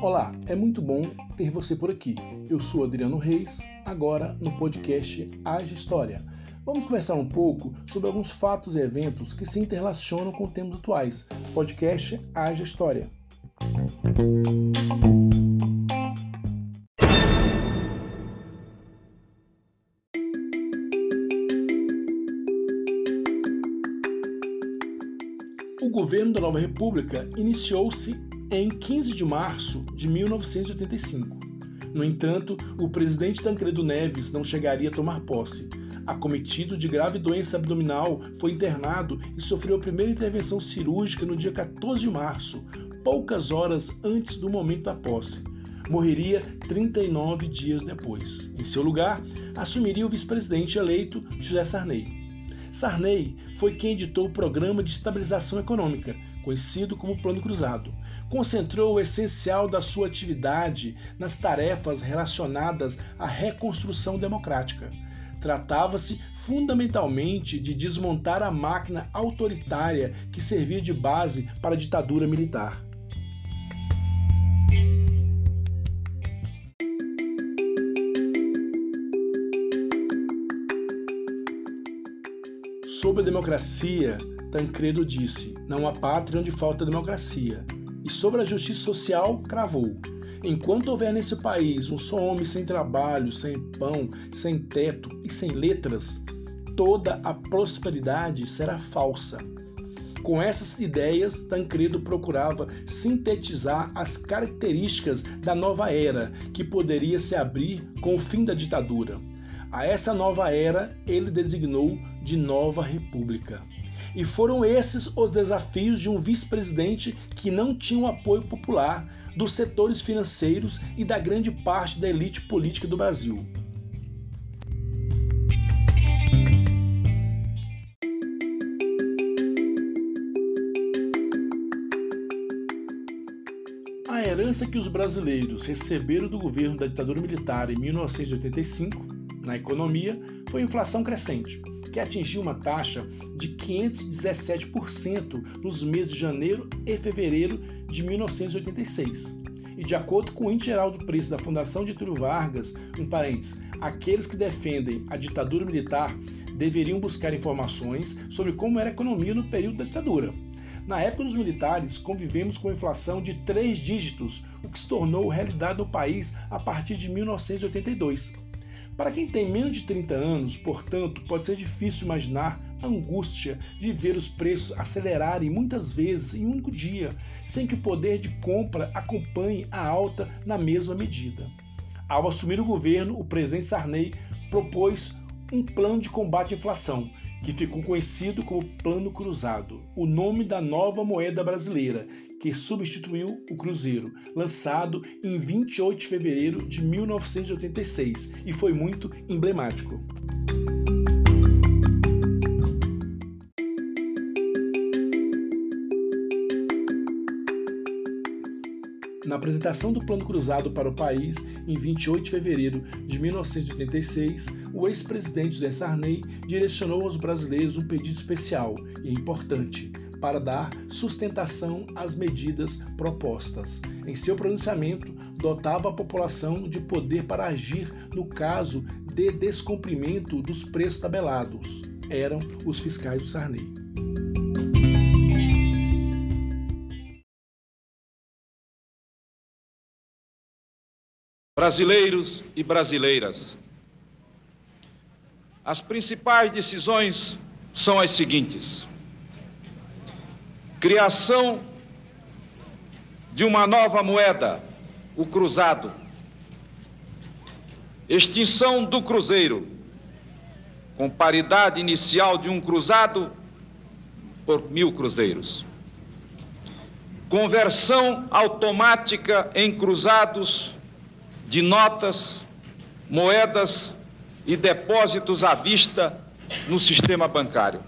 Olá, é muito bom ter você por aqui. Eu sou Adriano Reis, agora no podcast Age História. Vamos conversar um pouco sobre alguns fatos e eventos que se interrelacionam com temas atuais. Podcast Age História. Nova República iniciou-se em 15 de março de 1985. No entanto, o presidente Tancredo Neves não chegaria a tomar posse. Acometido de grave doença abdominal, foi internado e sofreu a primeira intervenção cirúrgica no dia 14 de março, poucas horas antes do momento da posse. Morreria 39 dias depois. Em seu lugar, assumiria o vice-presidente eleito José Sarney. Sarney foi quem editou o Programa de Estabilização Econômica, conhecido como Plano Cruzado. Concentrou o essencial da sua atividade nas tarefas relacionadas à reconstrução democrática. Tratava-se fundamentalmente de desmontar a máquina autoritária que servia de base para a ditadura militar. Sobre a democracia, Tancredo disse: Não há pátria onde falta democracia. E sobre a justiça social, cravou: Enquanto houver nesse país um só homem sem trabalho, sem pão, sem teto e sem letras, toda a prosperidade será falsa. Com essas ideias, Tancredo procurava sintetizar as características da nova era que poderia se abrir com o fim da ditadura. A essa nova era ele designou de Nova República. E foram esses os desafios de um vice-presidente que não tinha o apoio popular dos setores financeiros e da grande parte da elite política do Brasil. A herança que os brasileiros receberam do governo da ditadura militar em 1985, na economia, foi inflação crescente que atingiu uma taxa de 517% nos meses de janeiro e fevereiro de 1986. E de acordo com o índice geral do preço da Fundação Getúlio Vargas, em parênteses, aqueles que defendem a ditadura militar deveriam buscar informações sobre como era a economia no período da ditadura. Na época dos militares, convivemos com inflação de três dígitos, o que se tornou realidade no país a partir de 1982. Para quem tem menos de 30 anos, portanto, pode ser difícil imaginar angústia de ver os preços acelerarem muitas vezes em um único dia, sem que o poder de compra acompanhe a alta na mesma medida. Ao assumir o governo, o presidente Sarney propôs um plano de combate à inflação, que ficou conhecido como Plano Cruzado, o nome da nova moeda brasileira, que substituiu o Cruzeiro, lançado em 28 de fevereiro de 1986 e foi muito emblemático. Apresentação do Plano Cruzado para o país, em 28 de fevereiro de 1986, o ex-presidente José Sarney direcionou aos brasileiros um pedido especial e importante para dar sustentação às medidas propostas. Em seu pronunciamento, dotava a população de poder para agir no caso de descumprimento dos preços tabelados. Eram os fiscais do Sarney. Brasileiros e brasileiras, as principais decisões são as seguintes: criação de uma nova moeda, o cruzado, extinção do cruzeiro, com paridade inicial de um cruzado por mil cruzeiros, conversão automática em cruzados de notas, moedas e depósitos à vista no sistema bancário.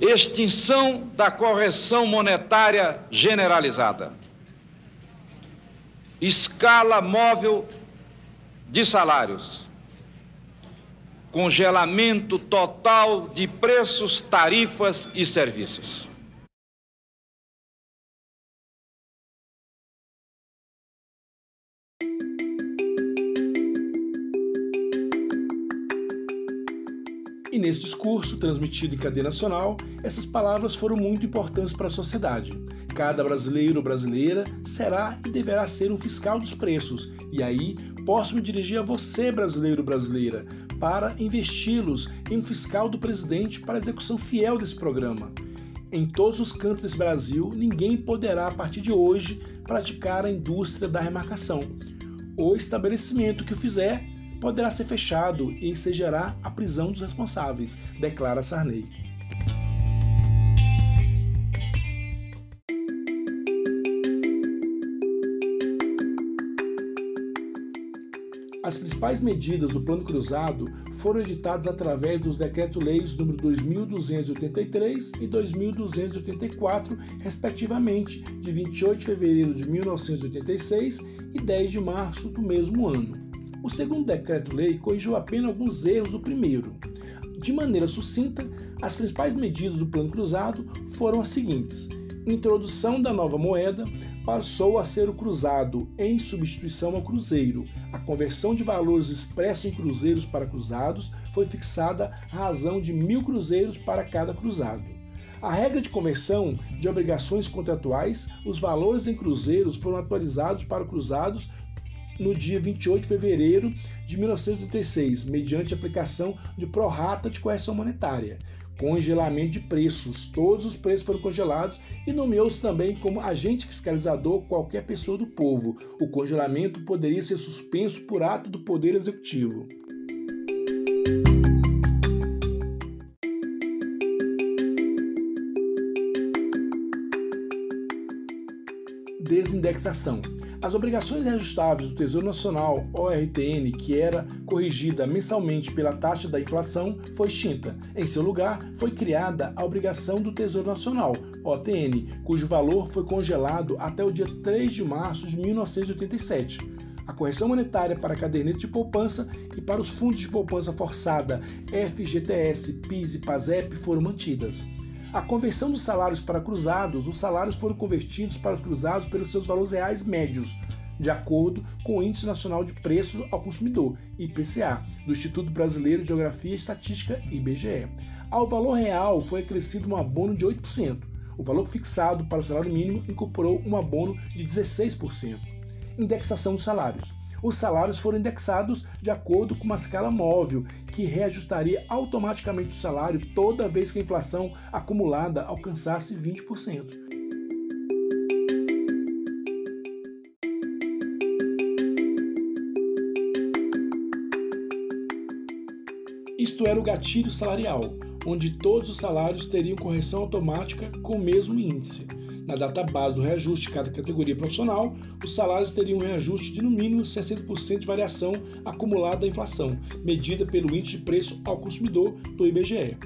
Extinção da correção monetária generalizada. Escala móvel de salários. congelamento total de preços, tarifas e serviços. Nesse discurso, transmitido em cadeia nacional, essas palavras foram muito importantes para a sociedade. Cada brasileiro ou brasileira será e deverá ser um fiscal dos preços, e aí posso me dirigir a você, brasileiro ou brasileira, para investi-los em um fiscal do presidente para execução fiel desse programa. Em todos os cantos desse Brasil, ninguém poderá, a partir de hoje, praticar a indústria da remarcação. O estabelecimento que o fizer poderá ser fechado e ensejará a prisão dos responsáveis, declara Sarney. As principais medidas do Plano Cruzado foram editadas através dos Decreto-Leis nº 2283 e 2284, respectivamente, de 28 de fevereiro de 1986 e 10 de março do mesmo ano. O segundo decreto-lei corrigiu apenas alguns erros do primeiro. De maneira sucinta, as principais medidas do Plano Cruzado foram as seguintes: introdução da nova moeda passou a ser o cruzado em substituição ao cruzeiro. A conversão de valores expressos em cruzeiros para cruzados foi fixada à razão de mil cruzeiros para cada cruzado. A regra de conversão de obrigações contratuais, os valores em cruzeiros foram atualizados para cruzados no dia 28 de fevereiro de 1986, mediante aplicação de prorata de correção monetária congelamento de preços. Todos os preços foram congelados e nomeou-se também como agente fiscalizador qualquer pessoa do povo. O congelamento poderia ser suspenso por ato do Poder Executivo. Desindexação. As obrigações reajustáveis do Tesouro Nacional, ORTN, que era corrigida mensalmente pela taxa da inflação, foi extinta. Em seu lugar, foi criada a obrigação do Tesouro Nacional, OTN, cujo valor foi congelado até o dia 3 de março de 1987. A correção monetária para caderneta de poupança e para os fundos de poupança forçada FGTS, PIS e PASEP foram mantidas. A conversão dos salários para cruzados, os salários foram convertidos para os cruzados pelos seus valores reais médios, de acordo com o Índice Nacional de Preços ao Consumidor, IPCA, do Instituto Brasileiro de Geografia e Estatística, IBGE. Ao valor real foi acrescido um abono de 8%. O valor fixado para o salário mínimo incorporou um abono de 16%. Indexação dos salários os salários foram indexados de acordo com uma escala móvel, que reajustaria automaticamente o salário toda vez que a inflação acumulada alcançasse 20%. Isto era o gatilho salarial, onde todos os salários teriam correção automática com o mesmo índice. Na data base do reajuste de cada categoria profissional, os salários teriam um reajuste de no mínimo 60% de variação acumulada da inflação, medida pelo índice de preço ao consumidor do IBGE.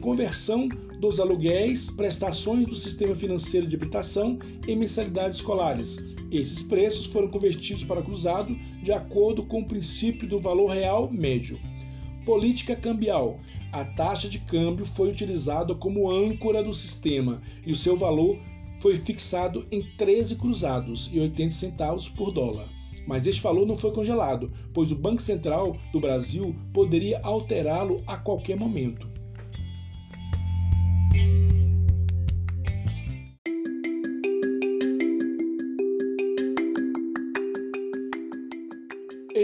Conversão dos aluguéis, prestações do sistema financeiro de habitação em mensalidades escolares. Esses preços foram convertidos para cruzado de acordo com o princípio do valor real médio. Política cambial a taxa de câmbio foi utilizada como âncora do sistema e o seu valor foi fixado em 13 cruzados e 80 centavos por dólar. Mas este valor não foi congelado, pois o Banco Central do Brasil poderia alterá-lo a qualquer momento.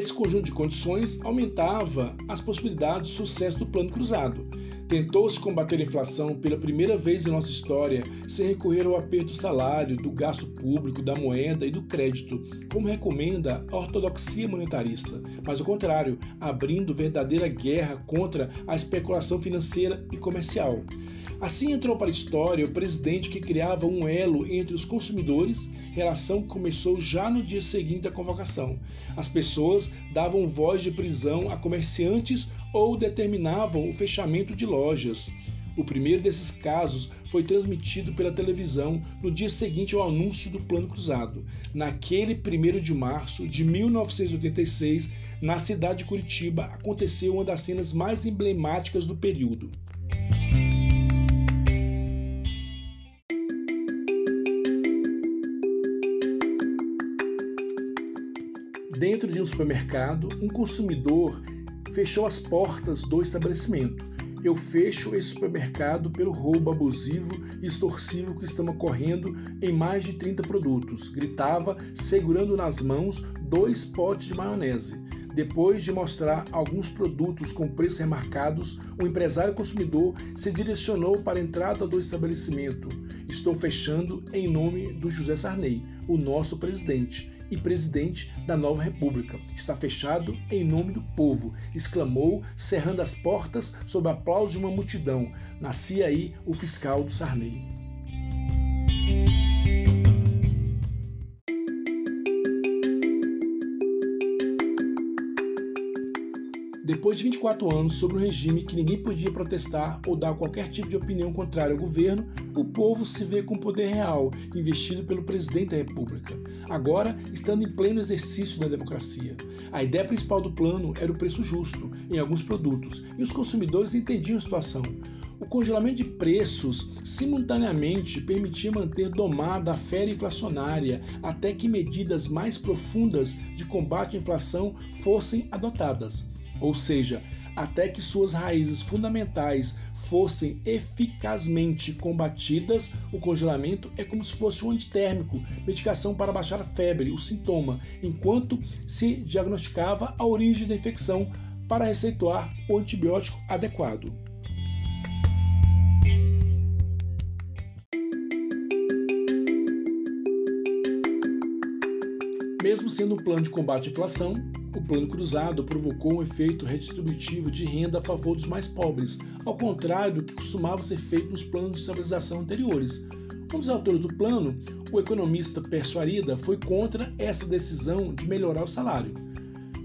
Esse conjunto de condições aumentava as possibilidades de sucesso do plano cruzado. Tentou-se combater a inflação pela primeira vez em nossa história sem recorrer ao aperto do salário, do gasto público, da moeda e do crédito, como recomenda a ortodoxia monetarista, mas ao contrário, abrindo verdadeira guerra contra a especulação financeira e comercial. Assim entrou para a história o presidente que criava um elo entre os consumidores relação que começou já no dia seguinte à convocação. As pessoas davam voz de prisão a comerciantes ou determinavam o fechamento de lojas. O primeiro desses casos foi transmitido pela televisão no dia seguinte ao anúncio do Plano Cruzado, naquele 1 de março de 1986, na cidade de Curitiba, aconteceu uma das cenas mais emblemáticas do período. Dentro de um supermercado, um consumidor fechou as portas do estabelecimento. Eu fecho esse supermercado pelo roubo abusivo e extorsivo que estão ocorrendo em mais de 30 produtos, gritava, segurando nas mãos dois potes de maionese. Depois de mostrar alguns produtos com preços remarcados, o empresário consumidor se direcionou para a entrada do estabelecimento. Estou fechando em nome do José Sarney, o nosso presidente e presidente da nova república. Está fechado em nome do povo, exclamou, cerrando as portas sob aplauso de uma multidão. Nascia aí o fiscal do Sarney. Depois de 24 anos sob um regime que ninguém podia protestar ou dar qualquer tipo de opinião contrária ao governo, o povo se vê com poder real investido pelo presidente da República, agora estando em pleno exercício da democracia. A ideia principal do plano era o preço justo em alguns produtos e os consumidores entendiam a situação. O congelamento de preços simultaneamente permitia manter domada a fera inflacionária até que medidas mais profundas de combate à inflação fossem adotadas ou seja, até que suas raízes fundamentais fossem eficazmente combatidas, o congelamento é como se fosse um antitérmico, medicação para baixar a febre, o sintoma, enquanto se diagnosticava a origem da infecção para receituar o antibiótico adequado. Mesmo sendo um plano de combate à inflação, plano cruzado provocou um efeito redistributivo de renda a favor dos mais pobres, ao contrário do que costumava ser feito nos planos de estabilização anteriores. Um dos autores do plano, o economista Perso Arida, foi contra essa decisão de melhorar o salário.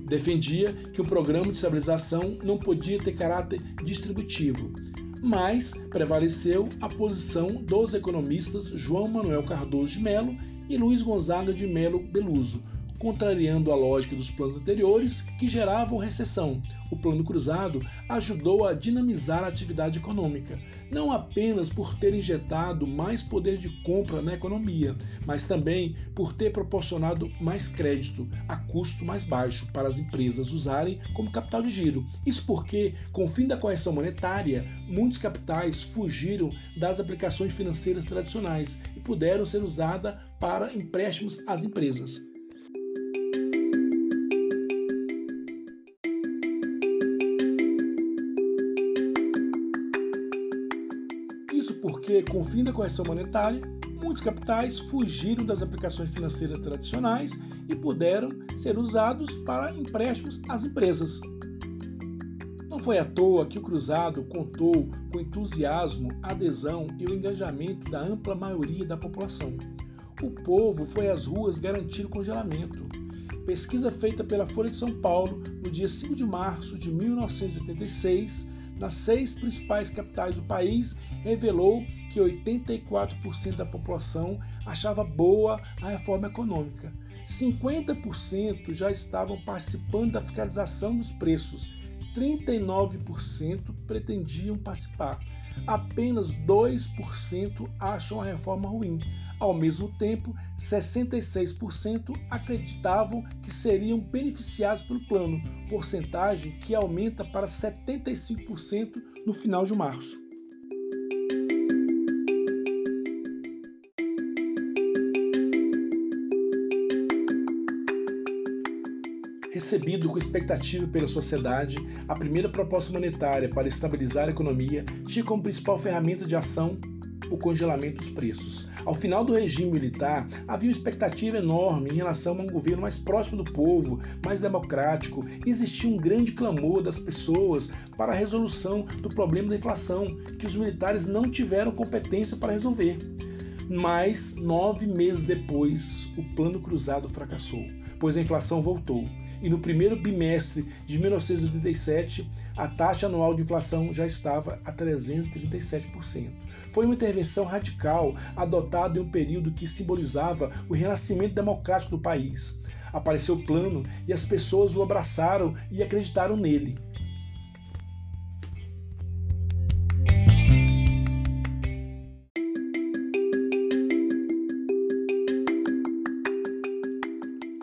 Defendia que o programa de estabilização não podia ter caráter distributivo, mas prevaleceu a posição dos economistas João Manuel Cardoso de Melo e Luiz Gonzaga de Melo Beluso, contrariando a lógica dos planos anteriores que geravam recessão. O plano cruzado ajudou a dinamizar a atividade econômica, não apenas por ter injetado mais poder de compra na economia, mas também por ter proporcionado mais crédito a custo mais baixo para as empresas usarem como capital de giro. Isso porque, com o fim da correção monetária, muitos capitais fugiram das aplicações financeiras tradicionais e puderam ser usadas para empréstimos às empresas. Com o fim da correção monetária, muitos capitais fugiram das aplicações financeiras tradicionais e puderam ser usados para empréstimos às empresas. Não foi à toa que o Cruzado contou com entusiasmo, adesão e o engajamento da ampla maioria da população. O povo foi às ruas garantir o congelamento. Pesquisa feita pela Folha de São Paulo no dia 5 de março de 1986, nas seis principais capitais do país, revelou que 84% da população achava boa a reforma econômica. 50% já estavam participando da fiscalização dos preços. 39% pretendiam participar. Apenas 2% acham a reforma ruim. Ao mesmo tempo, 66% acreditavam que seriam beneficiados pelo plano, porcentagem que aumenta para 75% no final de março. Recebido com expectativa pela sociedade, a primeira proposta monetária para estabilizar a economia tinha como principal ferramenta de ação o congelamento dos preços. Ao final do regime militar, havia uma expectativa enorme em relação a um governo mais próximo do povo, mais democrático, existia um grande clamor das pessoas para a resolução do problema da inflação, que os militares não tiveram competência para resolver. Mas, nove meses depois, o plano cruzado fracassou, pois a inflação voltou e no primeiro bimestre de 1987 a taxa anual de inflação já estava a 337%. Foi uma intervenção radical adotada em um período que simbolizava o renascimento democrático do país. Apareceu o plano e as pessoas o abraçaram e acreditaram nele.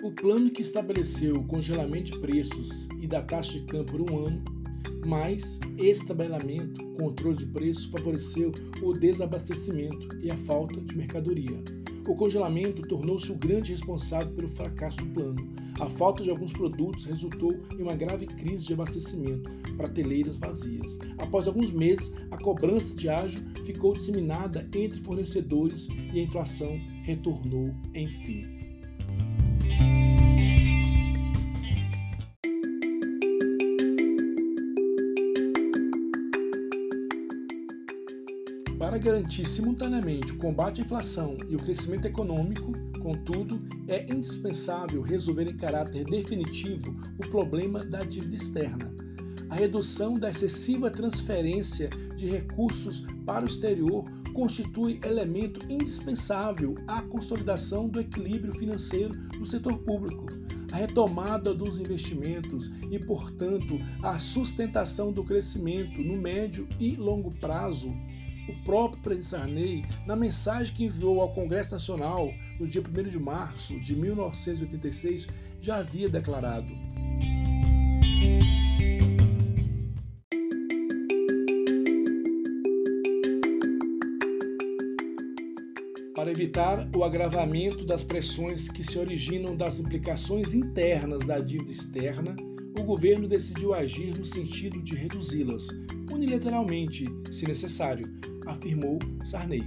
O plano que estabeleceu o congelamento de preços e da taxa de câmbio por um ano mas esse controle de preço, favoreceu o desabastecimento e a falta de mercadoria. O congelamento tornou-se o grande responsável pelo fracasso do plano. A falta de alguns produtos resultou em uma grave crise de abastecimento, prateleiras vazias. Após alguns meses, a cobrança de ágio ficou disseminada entre fornecedores e a inflação retornou enfim. Para garantir simultaneamente o combate à inflação e o crescimento econômico, contudo, é indispensável resolver em caráter definitivo o problema da dívida externa. A redução da excessiva transferência de recursos para o exterior constitui elemento indispensável à consolidação do equilíbrio financeiro do setor público, a retomada dos investimentos e, portanto, a sustentação do crescimento no médio e longo prazo o próprio presidente Sarney, na mensagem que enviou ao Congresso Nacional no dia 1 de março de 1986, já havia declarado. Para evitar o agravamento das pressões que se originam das implicações internas da dívida externa, o governo decidiu agir no sentido de reduzi-las, unilateralmente, se necessário, afirmou Sarney.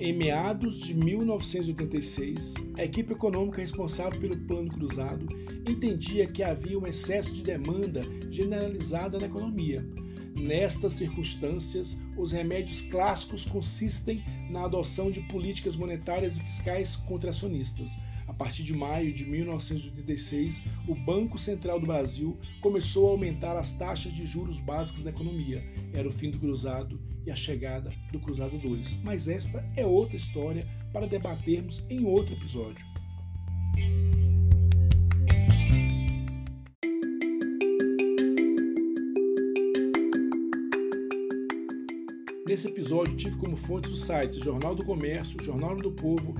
Em meados de 1986, a equipe econômica responsável pelo Plano Cruzado entendia que havia um excesso de demanda generalizada na economia. Nestas circunstâncias, os remédios clássicos consistem na adoção de políticas monetárias e fiscais contracionistas, a partir de maio de 1986, o Banco Central do Brasil começou a aumentar as taxas de juros básicas da economia. Era o fim do cruzado e a chegada do cruzado 2. Mas esta é outra história para debatermos em outro episódio. Nesse episódio, tive como fontes os sites Jornal do Comércio, Jornal do Povo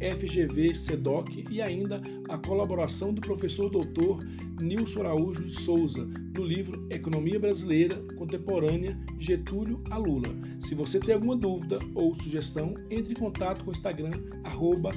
FGV SEDOC e ainda a colaboração do professor doutor Nilson Araújo de Souza no livro Economia Brasileira Contemporânea Getúlio a Lula. Se você tem alguma dúvida ou sugestão, entre em contato com o Instagram arroba